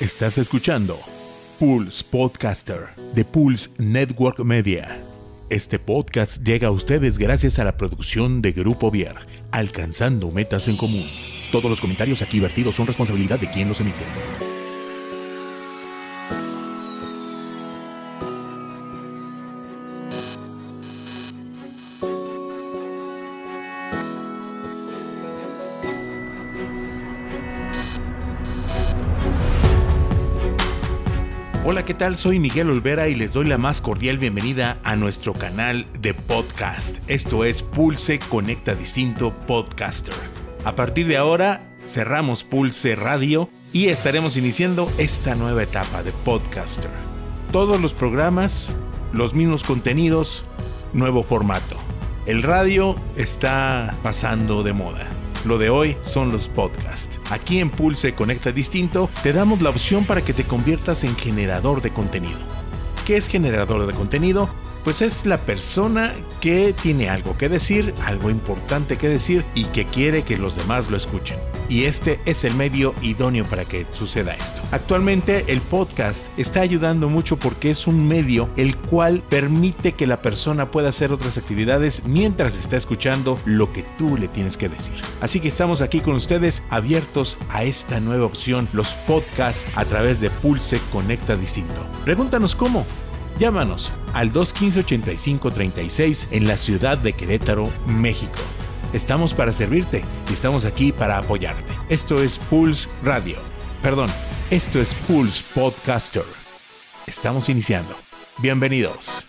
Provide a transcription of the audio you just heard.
Estás escuchando Pulse Podcaster de Pulse Network Media. Este podcast llega a ustedes gracias a la producción de Grupo Vier, alcanzando metas en común. Todos los comentarios aquí vertidos son responsabilidad de quien los emite. Hola, ¿qué tal? Soy Miguel Olvera y les doy la más cordial bienvenida a nuestro canal de podcast. Esto es Pulse Conecta Distinto Podcaster. A partir de ahora cerramos Pulse Radio y estaremos iniciando esta nueva etapa de podcaster. Todos los programas, los mismos contenidos, nuevo formato. El radio está pasando de moda. Lo de hoy son los podcasts. Aquí en Pulse Conecta Distinto te damos la opción para que te conviertas en generador de contenido. ¿Qué es generador de contenido? Pues es la persona que tiene algo que decir, algo importante que decir y que quiere que los demás lo escuchen. Y este es el medio idóneo para que suceda esto. Actualmente el podcast está ayudando mucho porque es un medio el cual permite que la persona pueda hacer otras actividades mientras está escuchando lo que tú le tienes que decir. Así que estamos aquí con ustedes abiertos a esta nueva opción, los podcasts a través de Pulse Conecta Distinto. Pregúntanos cómo. Llámanos al 215-8536 en la ciudad de Querétaro, México. Estamos para servirte y estamos aquí para apoyarte. Esto es Pulse Radio. Perdón, esto es Pulse Podcaster. Estamos iniciando. Bienvenidos.